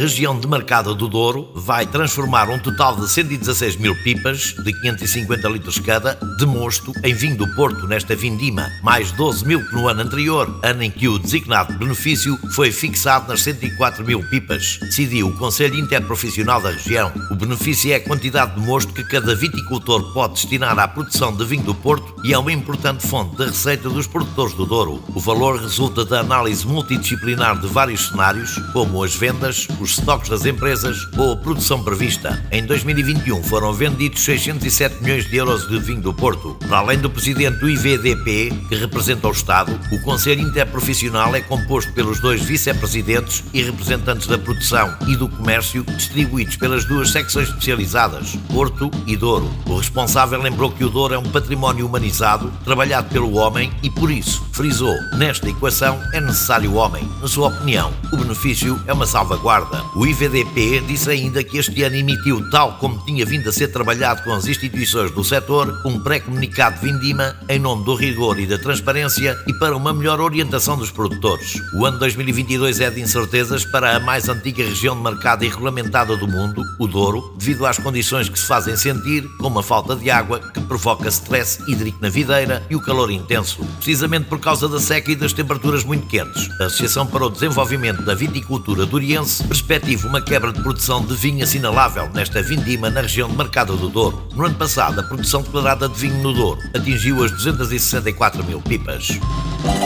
região demarcada do Douro vai transformar um total de 116 mil pipas, de 550 litros cada, de mosto em vinho do Porto nesta vindima, mais 12 mil que no ano anterior, ano em que o designado benefício foi fixado nas 104 mil pipas. Decidiu o Conselho Interprofissional da região. O benefício é a quantidade de mosto que cada viticultor pode destinar à produção de vinho do Porto e é uma importante fonte de receita dos produtores do Douro. O valor resulta da análise multidisciplinar de vários cenários, como as vendas, os os estoques das empresas ou a produção prevista. Em 2021 foram vendidos 607 milhões de euros de vinho do Porto. Para além do presidente do IVDP, que representa o Estado, o Conselho Interprofissional é composto pelos dois vice-presidentes e representantes da produção e do comércio, distribuídos pelas duas secções especializadas, Porto e Douro. O responsável lembrou que o Douro é um património humanizado, trabalhado pelo homem e, por isso, frisou, nesta equação é necessário o homem. Na sua opinião, o benefício é uma salvaguarda. O IVDP disse ainda que este ano emitiu, tal como tinha vindo a ser trabalhado com as instituições do setor, um pré-comunicado Vindima em nome do rigor e da transparência e para uma melhor orientação dos produtores. O ano 2022 é de incertezas para a mais antiga região de mercado e regulamentada do mundo, o Douro, devido às condições que se fazem sentir, como a falta de água, que provoca stress hídrico na videira e o calor intenso, precisamente por causa da seca e das temperaturas muito quentes. A Associação para o Desenvolvimento da Viticultura Duriense perspectiva uma quebra de produção de vinho assinalável nesta vindima na região de Mercado do Douro. No ano passado, a produção declarada de vinho no Douro atingiu as 264 mil pipas.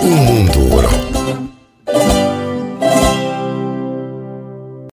O mundo rural